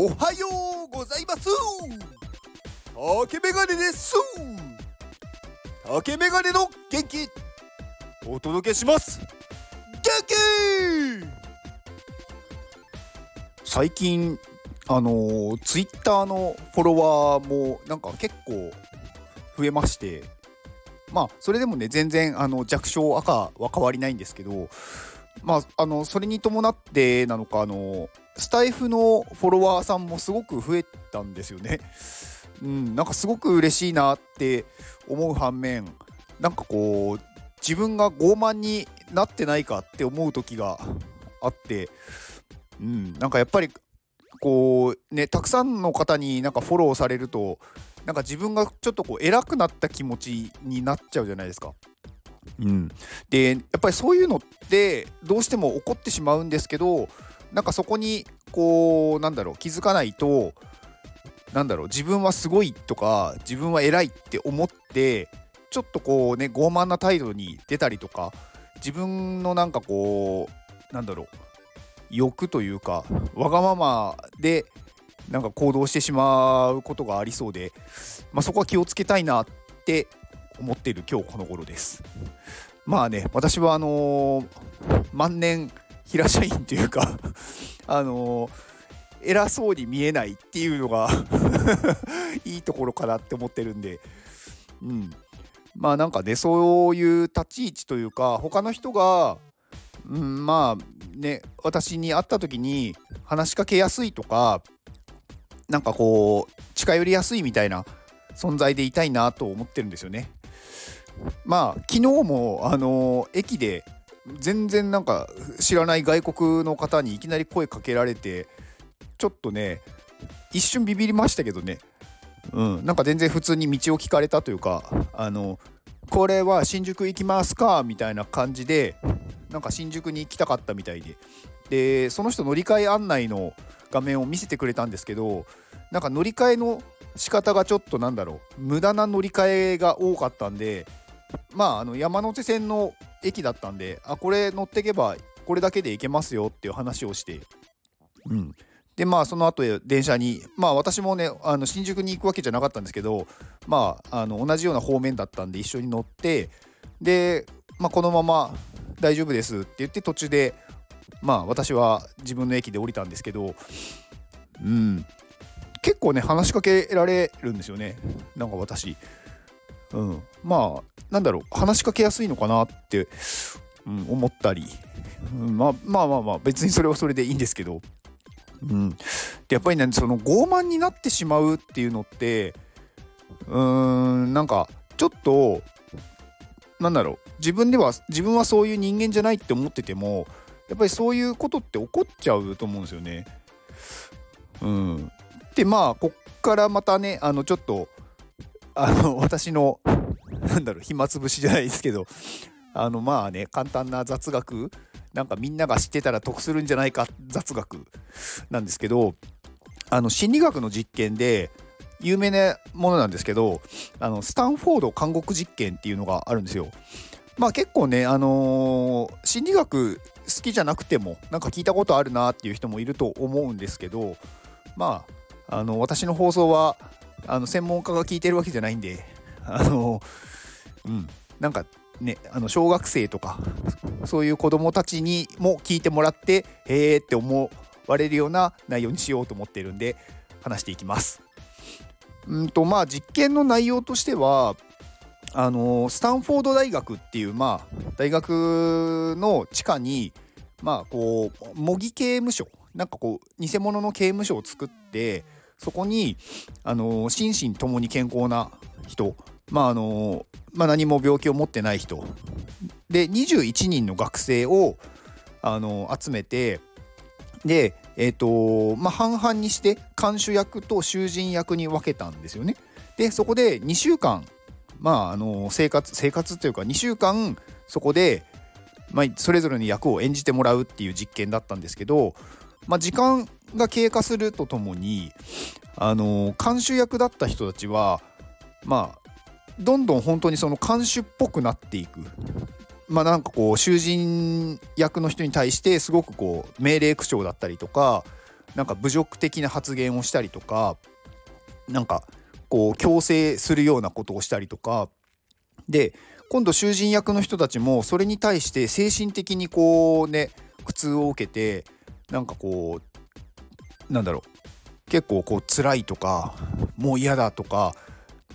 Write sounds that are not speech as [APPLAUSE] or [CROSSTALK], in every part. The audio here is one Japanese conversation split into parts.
おはようございます。竹メガネです。竹メガネの元気。お届けします。元気。最近あのー、ツイッターのフォロワーもなんか結構増えまして。まあそれでもね全然あの弱小赤は変わりないんですけど。まああのそれに伴ってなのかあのスタイフのフォロワーさんもすごく増えたんですよね。[LAUGHS] うん、なんかすごく嬉しいなって思う反面なんかこう自分が傲慢になってないかって思う時があって、うん、なんかやっぱりこうねたくさんの方になんかフォローされるとなんか自分がちょっとこう偉くなった気持ちになっちゃうじゃないですか。うん、でやっぱりそういうのってどうしても起こってしまうんですけどなんかそこにこうなんだろう気づかないとなんだろう自分はすごいとか自分は偉いって思ってちょっとこうね傲慢な態度に出たりとか自分のなんかこうなんだろう欲というかわがままでなんか行動してしまうことがありそうで、まあ、そこは気をつけたいなって思っている今日この頃です。まあね私はあのー、万年平社員というか [LAUGHS] あのー、偉そうに見えないっていうのが [LAUGHS] いいところかなって思ってるんで、うん、まあなんかねそういう立ち位置というか他の人が、うん、まあね私に会った時に話しかけやすいとかなんかこう近寄りやすいみたいな存在でいたいなと思ってるんですよね。まあ昨日もあの駅で全然なんか知らない外国の方にいきなり声かけられてちょっとね一瞬ビビりましたけどね。うんなんか全然普通に道を聞かれたというかあのこれは新宿行きますかみたいな感じでなんか新宿に行きたかったみたいで。でその人乗り換え案内の画面を見せてくれたんですけどなんか乗り換えの仕方がちょっとなんだろう。無駄な乗り換えが多かったんでまああの山手線の駅だったんであこれ乗ってけばこれだけで行けますよっていう話をして。うん。でまあその後電車にまあ私もねあの新宿に行くわけじゃなかったんですけどまああの同じような方面だったんで一緒に乗ってで、まあ、このまま大丈夫ですって言って途中でまあ私は自分の駅で降りたんですけどうん。結構ね話しかけられるんですよね。なんか私。うん、まあなんだろう話しかけやすいのかなって、うん、思ったり、うん、まあまあまあまあ別にそれはそれでいいんですけど、うん、でやっぱりねその傲慢になってしまうっていうのってうーんなんかちょっとなんだろう。自分では自分はそういう人間じゃないって思っててもやっぱりそういうことって起こっちゃうと思うんですよね。うん、でまあこっからまたねあのちょっとあの私のなんだろう暇つぶしじゃないですけどあのまあね簡単な雑学なんかみんなが知ってたら得するんじゃないか雑学なんですけどあの心理学の実験で有名なものなんですけどあのスタンフォード監獄実験っていうのがあるんですよ。まあ結構ね、あのー、心理学好きじゃなくてもなんか聞いたことあるなっていう人もいると思うんですけどまああの私の放送はあの専門家が聞いてるわけじゃないんであのうんなんかねあの小学生とかそういう子どもたちにも聞いてもらってへえって思われるような内容にしようと思ってるんで話していきます。うんとまあ実験の内容としてはあのスタンフォード大学っていうまあ大学の地下にまあこう模擬刑務所なんかこう偽物の刑務所を作ってそこにあの心身ともに健康な人まああのまあ、何も病気を持ってない人で21人の学生をあの集めてでえ、ー、とまあ半々にして看守役と囚人役に分けたんですよね。でそこで2週間まああの生活生活というか2週間そこで、まあ、それぞれの役を演じてもらうっていう実験だったんですけど、まあ、時間が経過するとともにあの監修役だった人たちはまあどんどん本当にその監修っぽくなっていく。まあなんかこう囚人役の人に対してすごくこう命令口調だったりとかなんか侮辱的な発言をしたりとかなんかこう強制するようなことをしたりとか。で今度囚人役の人たちもそれに対して精神的にこうね苦痛を受けてなんかこうなんだろう結構こう辛いとかもう嫌だとか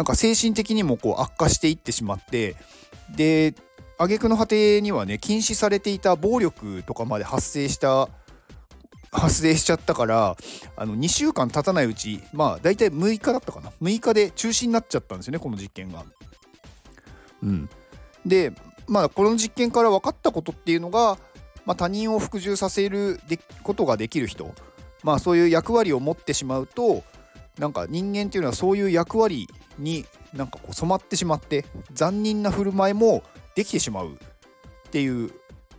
なんか精神的にもこう悪化していってしまってで挙句の果てにはね禁止されていた暴力とかまで発生した発生しちゃったからあの2週間経たないうちまあ大体6日だったかな。6日で中止になっちゃったんですよねこの実験が。うん、でまあこの実験から分かったことっていうのが、まあ、他人を服従させることができる人。まあそういう役割を持ってしまうとなんか人間っていうのはそういう役割になんかこう染まってしまって残忍な振る舞いもできてしまうっていう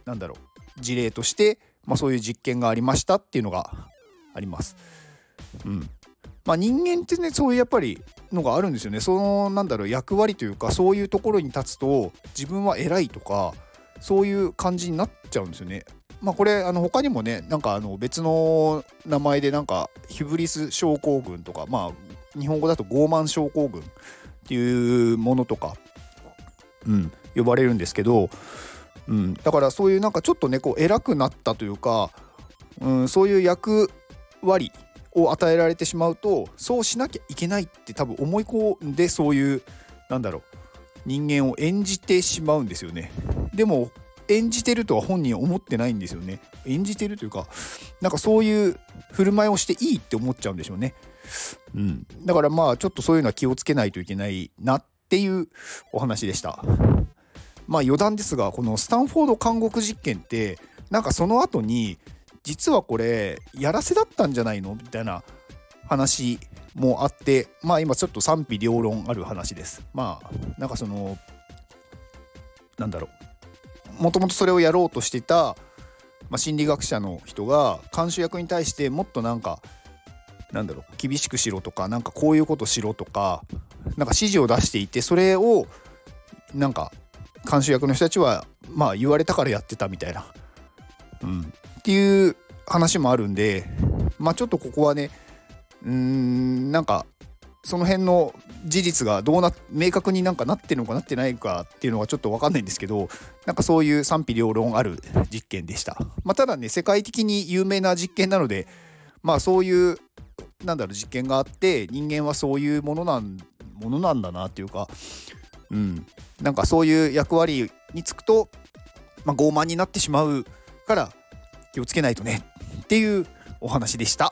なんだろう事例としてまあ、そういう実験がありましたっていうのがあります。うんまあ、人間ってねそういうやっぱりのがあるんですよねそのなんだろう役割というかそういうところに立つと自分は偉いとかそういう感じになっちゃうんですよね。まあこれあの他にもねなんかあの別の名前でなんかヒブリス症候群とかまあ日本語だと傲慢症候群っていうものとか、うん、呼ばれるんですけどうん、だからそういうなんかちょっとねこう偉くなったというか、うん、そういう役割を与えられてしまうとそうしなきゃいけないって多分思い込んでそういうなんだろう人間を演じてしまうんですよね。でも演じてるとは本人は思ってないんですよね。演じてるというかなんかそういう振る舞いをしていいって思っちゃうんでしょうね。うん、だからまあちょっとそういうのは気をつけないといけないなっていうお話でした。まあ余談ですがこのスタンフォード監獄実験ってなんかその後に実はこれやらせだったんじゃないのみたいな話もあってまあ今ちょっと賛否両論ある話ですまあなんかそのなんだろうもともとそれをやろうとしてた、まあ、心理学者の人が監修役に対してもっとなんかなんだろう厳しくしろとかなんかこういうことしろとかなんか指示を出していてそれをなんか監修役の人たちはまあ言われたからやってたみたいな、うん、っていう話もあるんでまあちょっとここはねうーんなんかその辺の事実がどうな明確になんかなってるのかなってないかっていうのはちょっと分かんないんですけどなんかそういう賛否両論ある実験でした、まあ、ただね世界的に有名な実験なのでまあそういうなんだろう実験があって人間はそういうものなんものなんだなっていうかうん、なんかそういう役割につくと、まあ、傲慢になってしまうから気をつけないとねっていうお話でした。